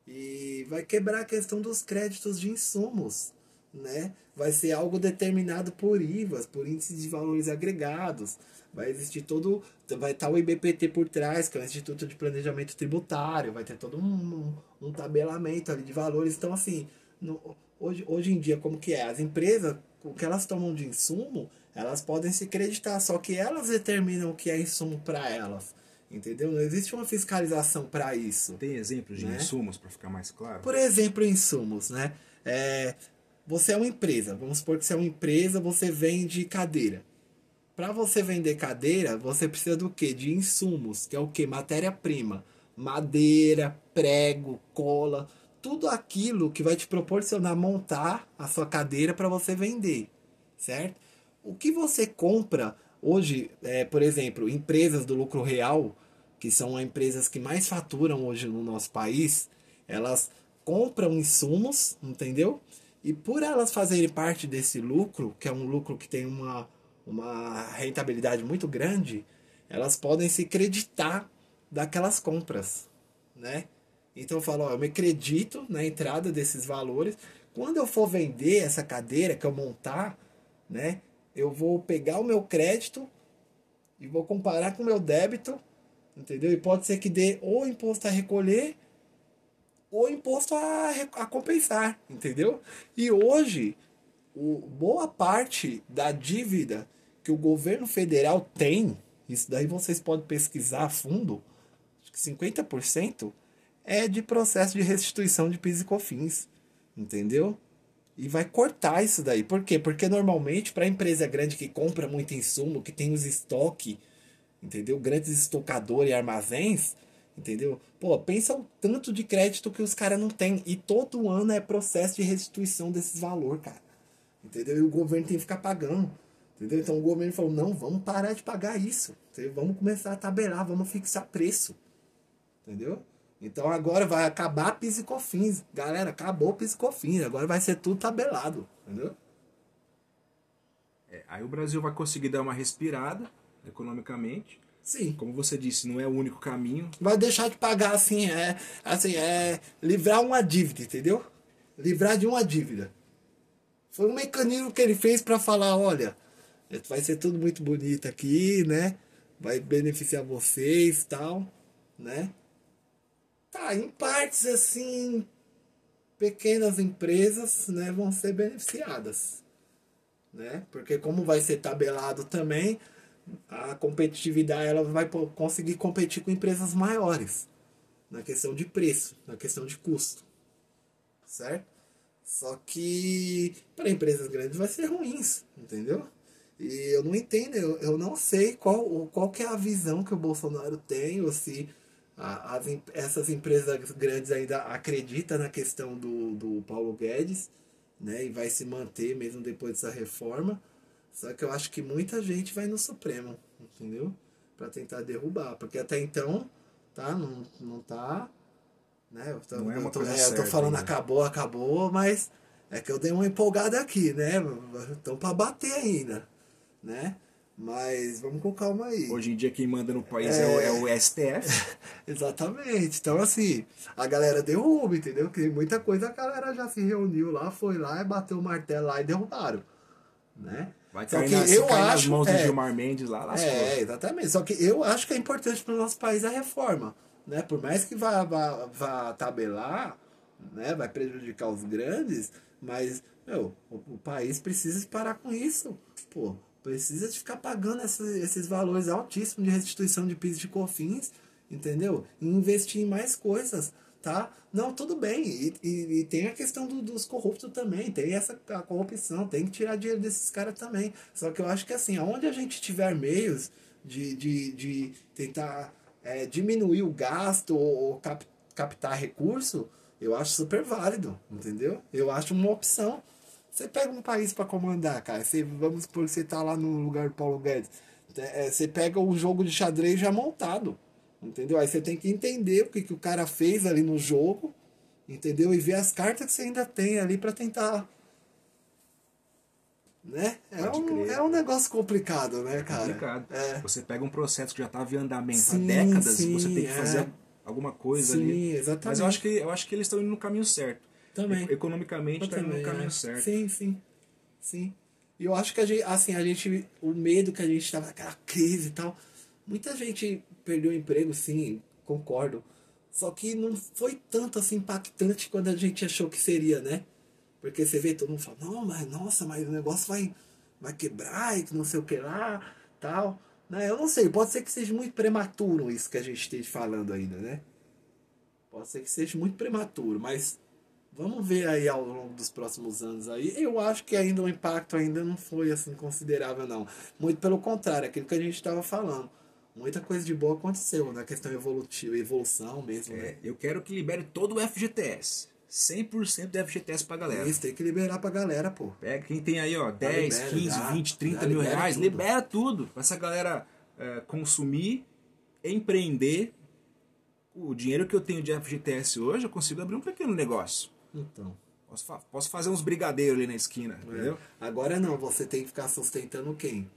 E vai quebrar a questão dos créditos de insumos, né? Vai ser algo determinado por IVAs, por índices de valores agregados. Vai existir todo, vai estar o IBPT por trás, que é o Instituto de Planejamento Tributário, vai ter todo um, um, um tabelamento ali de valores. Então, assim, no, hoje, hoje em dia, como que é? As empresas, o que elas tomam de insumo, elas podem se creditar, só que elas determinam o que é insumo para elas. Entendeu? Não existe uma fiscalização para isso. Tem exemplos de Né? insumos para ficar mais claro? Por exemplo, insumos, né? É, você é uma empresa, vamos supor que você é uma empresa, você vende cadeira. Para você vender cadeira, você precisa do quê? De insumos, que é o quê? Matéria-prima. Madeira, prego, cola, tudo aquilo que vai te proporcionar montar a sua cadeira para você vender, certo? O que você compra hoje, é, por exemplo, empresas do lucro real, que são as empresas que mais faturam hoje no nosso país, elas compram insumos, entendeu? E por elas fazerem parte desse lucro, que é um lucro que tem uma, uma rentabilidade muito grande, elas podem se creditar daquelas compras, né? Então eu falo, ó, eu me acredito na entrada desses valores. Quando eu for vender essa cadeira que eu montar, né? Eu vou pegar o meu crédito e vou comparar com o meu débito, entendeu? E pode ser que dê ou imposto a recolher ou imposto a, a compensar, entendeu? E hoje, o, boa parte da dívida que o governo federal tem, isso daí vocês podem pesquisar a fundo, acho que 50% é de processo de restituição de PIS e COFINS, entendeu? E vai cortar isso daí. Por quê? Porque normalmente para empresa grande que compra muito insumo, que tem os estoque, entendeu? Grandes estocadores e armazéns, entendeu? Pô, pensa o tanto de crédito que os caras não têm. E todo ano é processo de restituição desses valores, cara. Entendeu? E o governo tem que ficar pagando. Entendeu? Então o governo falou, não, vamos parar de pagar isso. Entendeu? Vamos começar a tabelar, vamos fixar preço. Entendeu? Então agora vai acabar PIS e COFINS. Galera, acabou PIS e COFINS. Agora vai ser tudo tabelado. Entendeu? É, aí o Brasil vai conseguir dar uma respirada economicamente. Sim. Como você disse, não é o único caminho. vai deixar de pagar assim, é, assim, é livrar uma dívida, entendeu? Livrar de uma dívida. Foi um mecanismo que ele fez para falar, olha, vai ser tudo muito bonito aqui, né? Vai beneficiar vocês, tal, né? Tá, em partes assim, pequenas empresas, né, vão ser beneficiadas, né? Porque como vai ser tabelado também, a competitividade ela vai conseguir competir com empresas maiores na questão de preço, na questão de custo, certo? Só que para empresas grandes vai ser ruins, entendeu? E eu não entendo, eu, eu não sei qual, qual que é a visão que o Bolsonaro tem, ou se a- as, essas empresas grandes ainda acreditam na questão do, do Paulo Guedes, né? E vai se manter mesmo depois dessa reforma. Só que eu acho que muita gente vai no Supremo, entendeu? Pra tentar derrubar. Porque até então, tá? Não, não tá. Né? Eu tô, Não é uma eu tô, coisa é, eu tô certa falando ainda. acabou, acabou, mas É que eu dei uma empolgada aqui, né? Estão para bater ainda, né? Mas vamos com calma aí. Hoje em dia quem manda no país é, o, é o STF. Exatamente. Então, assim, a galera derruba, entendeu? Que muita coisa a galera já se reuniu lá, foi lá bateu o martelo lá e derrubaram. Né? Vai Só cair, que na, se eu cair nas acho- mãos é. do Gilmar Mendes lá, lascou. É, exatamente. Só que eu acho que é importante para o nosso país a reforma. Né? Por mais que vá, vá, vá tabelar, né? vai prejudicar os grandes, mas meu, o, o país precisa parar com isso. Pô, precisa de ficar pagando essa- esses valores altíssimos de restituição de PIS de COFINS, entendeu? E investir em mais coisas. Tá? Não, tudo bem. E, e, e tem a questão do- dos corruptos também. Tem essa a corrupção. Tem que tirar dinheiro desses caras também. Só que eu acho que assim, aonde a gente tiver meios de, de, de tentar é, diminuir o gasto ou, cap- captar recurso, eu acho super válido, entendeu? Eu acho uma opção. Você pega um país para comandar, cara. Você, vamos que você tá lá no lugar do Paulo Guedes. É, você pega o jogo de xadrez já montado. Entendeu? Aí você tem que entender o que, que o cara fez ali no jogo. Entendeu? E ver as cartas que você ainda tem ali para tentar. Né? É Pode um, crer. é um negócio complicado, né, cara? complicado. É. Você pega um processo que já estava em andamento Sim, há décadas sim, e você tem que é. fazer alguma coisa Sim, ali. exatamente. Mas eu acho que, eu acho que eles estão indo no caminho certo. Também. E- Economicamente está indo no caminho é. certo. Sim, sim. Sim. E eu acho que a gente, assim, a gente, o medo que a gente tava naquela crise e tal, muita gente perdeu o emprego, sim, concordo. Só que não foi tanto assim impactante quando a gente achou que seria, né? Porque você vê todo mundo fala, não, mas nossa, mas o negócio vai, vai quebrar e não sei o que lá, tal. Né? Eu não sei, pode ser que seja muito prematuro isso que a gente esteja falando ainda, né? Pode ser que seja muito prematuro, mas vamos ver aí ao longo dos próximos anos aí. Eu acho que ainda o impacto ainda não foi assim considerável não. Muito pelo contrário, aquilo que a gente estava falando. Muita coisa de boa aconteceu na questão evolutiva, evolução mesmo, É, né? eu quero que libere todo o FGTS. 100% do FGTS pra galera. Isso, tem que liberar pra galera, pô. Pega quem tem aí, ó, 10, libera, 15, já. 20, 30 Já mil libera reais, tudo. libera tudo. Pra essa galera é, consumir, empreender. O dinheiro que eu tenho de FGTS hoje, eu consigo abrir um pequeno negócio. Então. Posso, fa- posso fazer uns brigadeiros ali na esquina, entendeu? É. Agora não, você tem que ficar sustentando quem?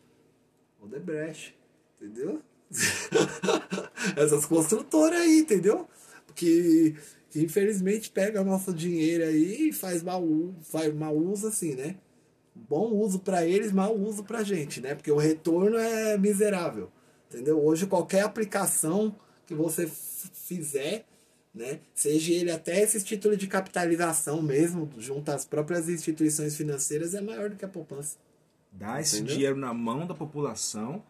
O Debrecht, entendeu? Essas construtoras aí, entendeu? Que, que infelizmente pega nosso dinheiro aí e faz mau, u- faz mau uso assim, né? Bom uso pra eles, mau uso pra gente, né? Porque o retorno é miserável, entendeu? Hoje qualquer aplicação que você fizer, né? Seja ele até esses títulos de capitalização mesmo, junto às próprias instituições financeiras, é maior do que a poupança. Dá esse Entendeu? dinheiro na mão da população,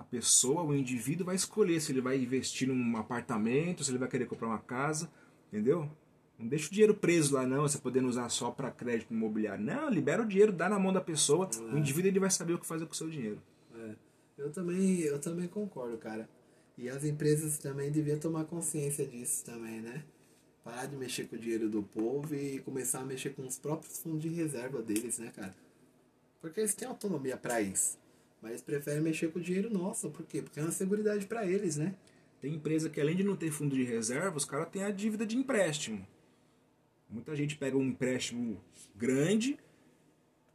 a pessoa, o indivíduo vai escolher se ele vai investir num apartamento, se ele vai querer comprar uma casa, entendeu? Não deixa o dinheiro preso lá não, você podendo usar só para crédito imobiliário. Não, libera o dinheiro, dá na mão da pessoa, o indivíduo ele vai saber o que fazer com o seu dinheiro. É, eu também, eu também concordo, cara. E as empresas também deviam tomar consciência disso também, né? Parar de mexer com o dinheiro do povo e começar a mexer com os próprios fundos de reserva deles, né, cara? Porque eles têm autonomia pra isso. Mas eles preferem mexer com o dinheiro nosso, por quê? Porque é uma seguridade pra eles, né? Tem empresa que além de não ter fundo de reserva, os caras têm a dívida de empréstimo. Muita gente pega um empréstimo grande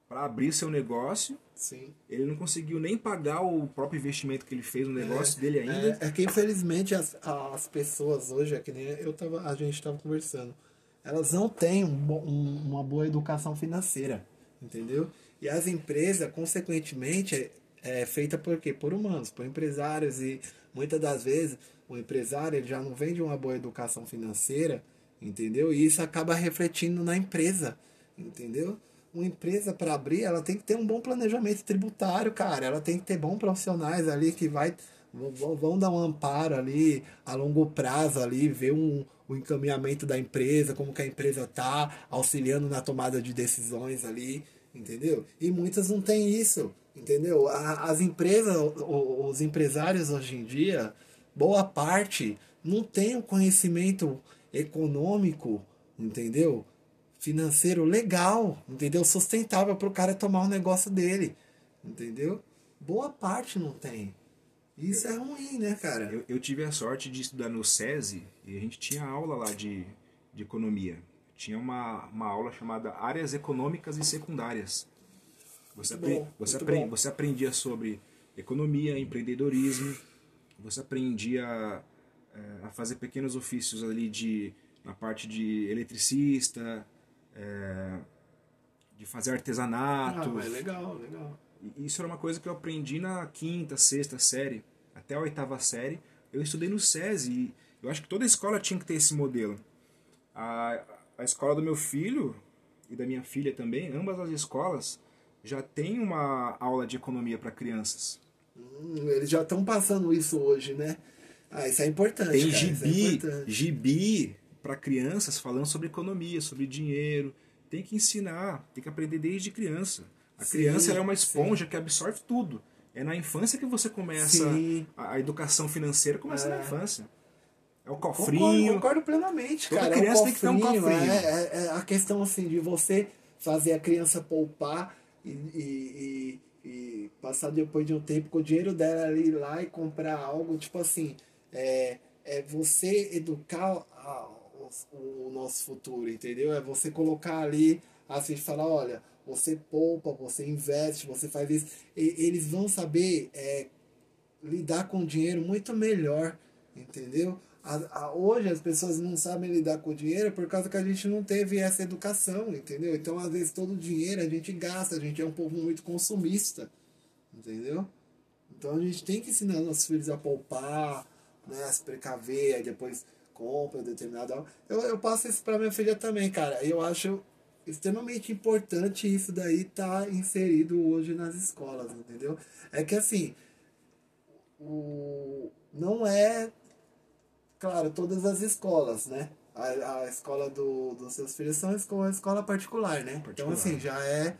para abrir seu negócio, Sim. ele não conseguiu nem pagar o próprio investimento que ele fez no negócio dele ainda. É, é que infelizmente as, as pessoas hoje, é que nem eu tava, a gente estava conversando, elas não têm um um- uma boa educação financeira, entendeu? E as empresas, consequentemente, é, feita por quê? Por humanos, por empresários e muitas das vezes o empresário ele já não vem de uma boa educação financeira, entendeu? E isso acaba refletindo na empresa, entendeu? Uma empresa para abrir, ela tem que ter um bom planejamento tributário, cara. Ela tem que ter bons profissionais ali que vai vão, vão dar um amparo ali a longo prazo ali, ver um, o encaminhamento da empresa, como que a empresa tá, auxiliando na tomada de decisões ali, entendeu? E muitas não têm isso, entendeu? As empresas, os empresários hoje em dia, boa parte não tem o conhecimento econômico, entendeu? Financeiro legal, entendeu? Sustentável para o cara tomar o negócio dele, entendeu? Boa parte não tem. Isso é ruim, né, cara? Eu, eu tive a sorte de estudar no SESI e a gente tinha aula lá de, de economia. tinha uma, uma aula chamada Áreas Econômicas e Secundárias. Você, bom, você, você aprendia sobre economia, empreendedorismo, você aprendia eh, a fazer pequenos ofícios ali de, na parte de eletricista, eh, de fazer artesanato. Ah, legal, legal. Isso era uma coisa que eu aprendi na quinta, sexta série, até a oitava série. Eu estudei no SESI e eu acho que toda escola tinha que ter esse modelo. A, a escola do meu filho e da minha filha também, ambas as escolas, já tem uma aula de economia para crianças. Hum, eles já estão passando isso hoje, né? Ah, isso é importante. Tem cara, é gibi, importante. gibi para crianças falando sobre economia, sobre dinheiro. Tem que ensinar, tem que aprender desde criança. A Sim, criança é uma sim. esponja que absorve tudo. É na infância que você começa Sim. a, educação financeira começa na É. infância. É o Concordo, cofrinho. concordo plenamente, Toda cara. criança é tem que ter um cofrinho, cofrinho. É, é- é a questão assim de você fazer a criança poupar e, e- e- e passar depois de um tempo com o dinheiro dela ali lá e comprar algo, tipo assim, é, é você educar a- o, o nosso futuro, entendeu? É você colocar ali, assim, falar, olha, você poupa, você investe, você faz isso. E, eles vão saber é, lidar com o dinheiro muito melhor, entendeu? A- a- hoje as pessoas não sabem lidar com o dinheiro por causa que a gente não teve essa educação, entendeu? Então, às vezes, todo o dinheiro a gente gasta, a gente é um povo muito consumista, entendeu? Então, a gente tem que ensinar nossos filhos a poupar, né, a se precaver, aí depois compra determinada... Eu, eu passo isso para minha filha também, cara. Eu acho extremamente importante isso daí estar inserido hoje nas escolas, entendeu? É que, assim, o, não é, claro, todas as escolas, né? A, a escola do, dos seus filhos são escola, escola particular, né? Então, Particular. assim, já é,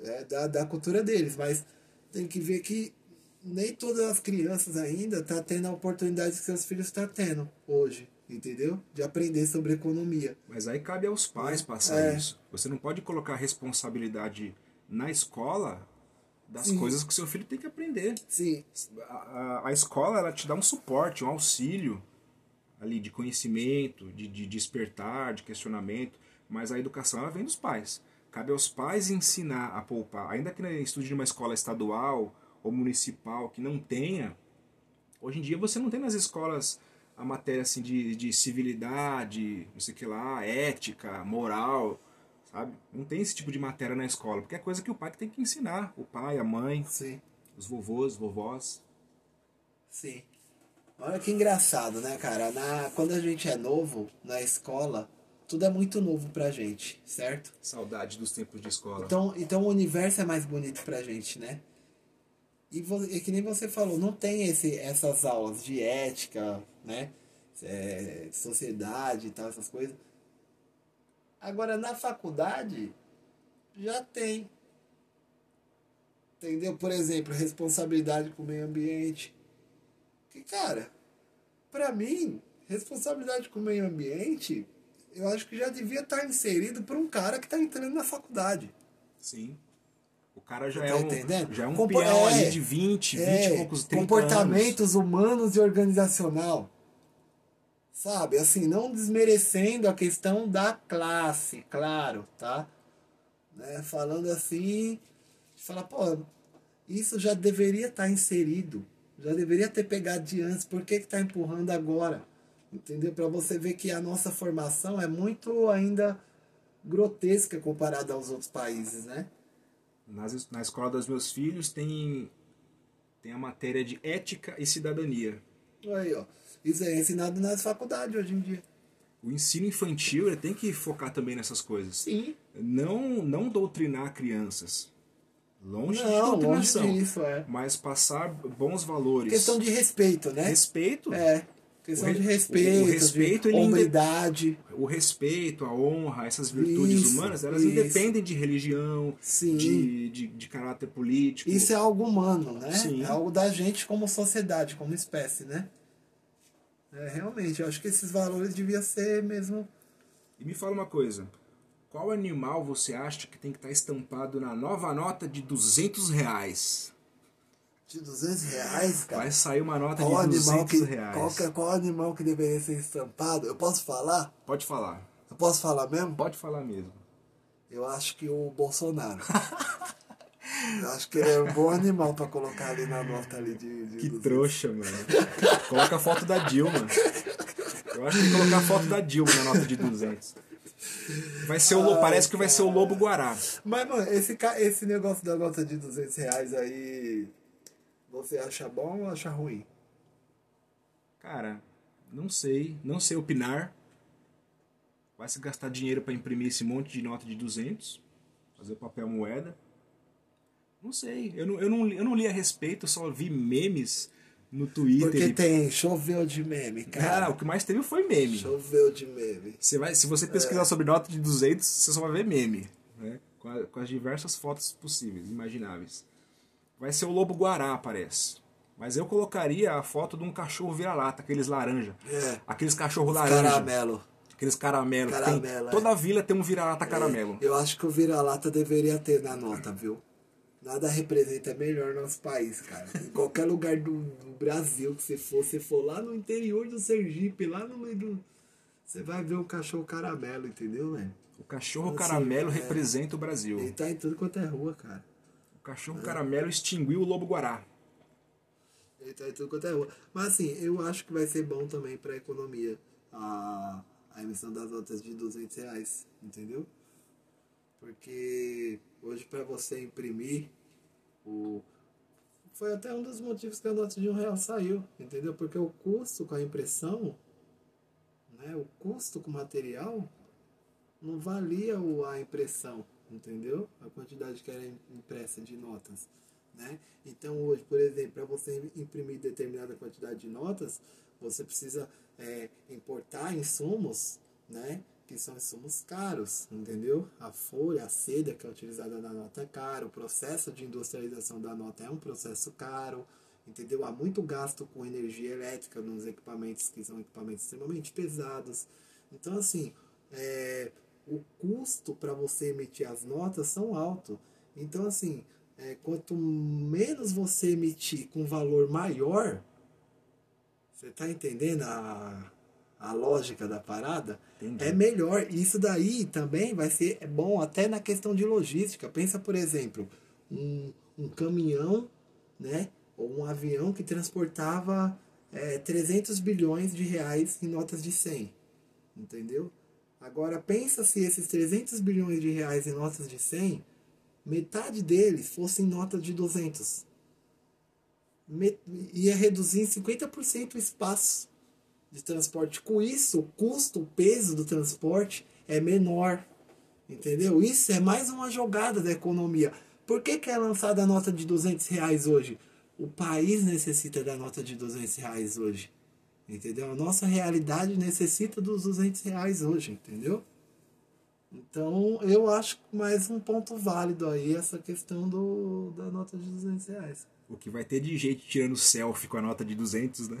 é da, da cultura deles, mas tem que ver que nem todas as crianças ainda tá tendo a oportunidade que seus filhos estão tendo hoje, entendeu? De aprender sobre economia. Mas aí cabe aos pais passar É. isso. Você não pode colocar responsabilidade na escola das Sim. coisas que seu filho tem que aprender. Sim, A, a, a escola ela te dá um suporte, um auxílio ali de conhecimento, de, de despertar, de questionamento, mas a educação ela vem dos pais. Cabe aos pais ensinar a poupar. Ainda que estude numa escola estadual ou municipal que não tenha, hoje em dia você não tem nas escolas a matéria assim de, de civilidade, não sei o que lá, ética, moral, sabe? Não tem esse tipo de matéria na escola, porque é coisa que o pai que tem que ensinar, o pai, a mãe, sim. os vovôs, vovós. Sim. Olha que engraçado, né, cara? Na, quando a gente é novo, na escola, tudo é muito novo pra gente, certo? Saudade dos tempos de escola. Então, então o universo é mais bonito pra gente, né? E, e que nem você falou, não tem esse, essas aulas de ética, né? É, sociedade e tal, essas coisas. Agora, na faculdade, já tem. Entendeu? Por exemplo, responsabilidade com o meio ambiente. Que, cara, pra mim, responsabilidade com o meio ambiente, eu acho que já devia estar inserido por um cara que está entrando na faculdade. Sim. O cara já Tá é um, entendendo? já é um Compo- peão é. ali de 20, 20 e É, poucos 30 comportamentos humanos e organizacional. Sabe, assim, não desmerecendo a questão da classe, claro, tá? Né? Falando assim, fala, pô, isso já deveria estar inserido, já deveria ter pegado de antes, por que que tá empurrando agora? Entendeu? Para você ver que a nossa formação é muito ainda grotesca comparada aos outros países, né? Nas, na escola dos meus filhos tem, tem a matéria de ética e cidadania. Aí, ó. Isso é ensinado nas faculdades hoje em dia. O ensino infantil ele tem que focar também nessas coisas. Sim. Não, não doutrinar crianças. Longe de Não, doutrinação. longe disso, é. Mas passar bons valores. Questão de respeito, né? respeito. É. Questão re- de respeito, o respeito, de hombridade. O respeito, a honra, essas virtudes Isso, humanas, elas isso. independem de religião, Sim. de, de, de caráter político. Isso é algo humano, né? Sim. É algo da gente como sociedade, como espécie, né? É, realmente, eu acho que esses valores deviam ser mesmo. E me fala uma coisa. Qual animal você acha que tem que estar estampado na nova nota de 200 reais? De 200 reais, cara. Vai sair uma nota Qual de animal, 200 que, reais. qual, que- qual animal que deveria ser estampado? Eu posso falar? Pode falar. Eu posso falar mesmo? Pode falar mesmo. Eu acho que o Bolsonaro. Acho que é um bom animal pra colocar ali na nota ali de. de Que 200. trouxa, mano. Coloca a foto da Dilma. Eu acho que tem que colocar a foto da Dilma na nota de 200. Vai ser o lobo, parece que vai ser o Lobo Guará. Mas, mano, esse, esse negócio da nota de 200 reais aí. Você acha bom ou acha ruim? Cara, não sei, não sei opinar. Vai se gastar dinheiro pra imprimir esse monte de nota de 200, fazer papel moeda. Não sei, eu não, eu não, li- eu não li a respeito, eu só vi memes no Twitter. Porque tem choveu de meme, cara. Ah, o que mais teve foi meme. Choveu de meme. Você vai, se você pesquisar sobre nota de 200, você só vai ver meme, né? Com, a- com as diversas fotos possíveis, imagináveis. Vai ser o lobo guará, parece. Mas eu colocaria a foto de um cachorro vira-lata, aqueles laranja. É. Aqueles cachorro laranja. Caramelo. Aqueles caramelo. Caramelo, tem, é. toda vila tem um vira-lata caramelo. Eu acho que o vira-lata deveria ter na nota, viu? Nada representa melhor nosso país, cara. Em qualquer lugar do, do Brasil que você for, você for lá no interior do Sergipe, lá no meio do. Você vai ver um cachorro caramelo, entendeu, velho? O cachorro Assim, caramelo é. representa o Brasil. Ele tá em tudo quanto é rua, cara. O cachorro caramelo extinguiu o lobo guará. Ele tá em tudo quanto é rua. Mas assim, eu acho que vai ser bom também pra economia a, a emissão das notas de 200 reais, entendeu? Porque hoje pra você imprimir o. Foi até um dos motivos que a nota de um real saiu, entendeu? Porque o custo com a impressão, né, o custo com o material, não valia a impressão, entendeu? A quantidade que era im- impressa de notas. Né? Então hoje, por exemplo, para você imprimir determinada quantidade de notas, você precisa é, importar insumos, né? Que são insumos caros, entendeu? A folha, a seda que é utilizada na nota é caro, o processo de industrialização da nota é um processo caro, entendeu? Há muito gasto com energia elétrica nos equipamentos que são equipamentos extremamente pesados. Então, assim, é, o custo para você emitir as notas são alto. Então, assim, é, quanto menos você emitir com valor maior, você está entendendo a, a lógica da parada? Entendi. É melhor. Isso daí também vai ser bom até na questão de logística. Pensa, por exemplo, um, um caminhão, né? Ou um avião que transportava é, 300 bilhões de reais em notas de 100. Entendeu? Agora pensa se esses 300 bilhões de reais em notas de 100, metade deles fossem notas de 200. Me- Ia reduzir em 50% o espaço de transporte. Com isso, o custo, o peso do transporte é menor. Entendeu? Isso é mais uma jogada da economia. Por que, que é lançada a nota de 200 reais hoje? O país necessita da nota de 200 reais hoje. Entendeu? A nossa realidade necessita dos 200 reais hoje, entendeu? Então, eu acho mais um ponto válido aí essa questão do, da nota de 200 reais. O que vai ter de gente tirando selfie com a nota de 200, né?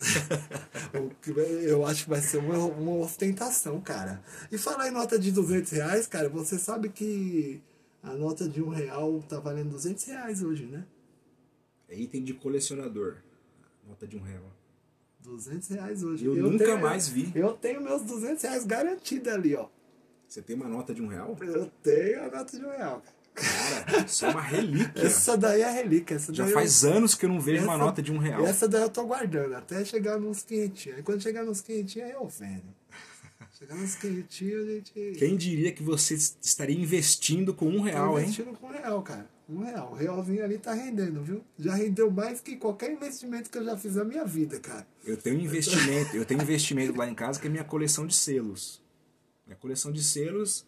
O que vai- Eu acho que vai ser uma, uma ostentação, cara. E falar em nota de 200 reais, cara, você sabe que a nota de um real tá valendo 200 reais hoje, né? É item de colecionador. Nota de um real. 200 reais hoje. Eu nunca mais vi. Eu tenho meus 200 reais garantidos ali, ó. Você tem uma nota de um real? Eu tenho a nota de um real, cara. Cara, isso é uma relíquia. Essa daí é a relíquia. Essa Já faz eu... anos que eu não vejo uma essa- nota de um real. Essa daí eu tô guardando até chegar nos quentinhos. Aí quando chegar nos quentinhos, aí eu vendo. Chegar nos quentinhos, a gente. Quem diria que você estaria investindo com um real, hein? investindo com um real, cara. Um real. O realzinho ali tá rendendo, viu? Já rendeu mais que qualquer investimento que eu já fiz na minha vida, cara. Eu tenho um investimento, eu tenho investimento lá em casa que é minha coleção de selos. Minha coleção de selos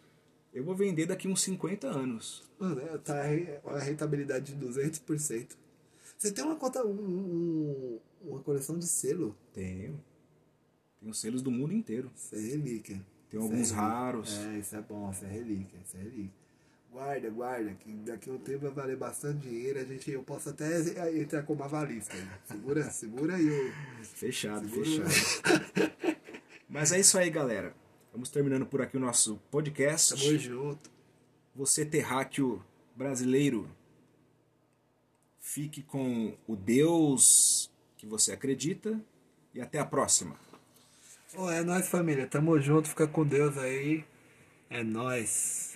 eu vou vender daqui uns 50 anos. Mano, é, tá re- a rentabilidade de 200%. Você tem uma conta, um- um- uma coleção de selo? Tenho. Tenho selos do mundo inteiro. Isso é relíquia. Tem Isso alguns é relíquia. raros. É, isso é bom, isso é relíquia, isso é relíquia. Guarda, guarda, que daqui a um tempo vai valer bastante dinheiro. A gente, eu posso até entrar como avalista. aí. Segura, segura aí. Fechado, Segura- fechado. Mas é isso aí, galera. Vamos terminando por aqui o nosso podcast. Tamo junto. Você, terráqueo brasileiro, fique com o Deus que você acredita e até a próxima. Ô, é nóis, família. Tamo junto. Fica com Deus aí. É nóis.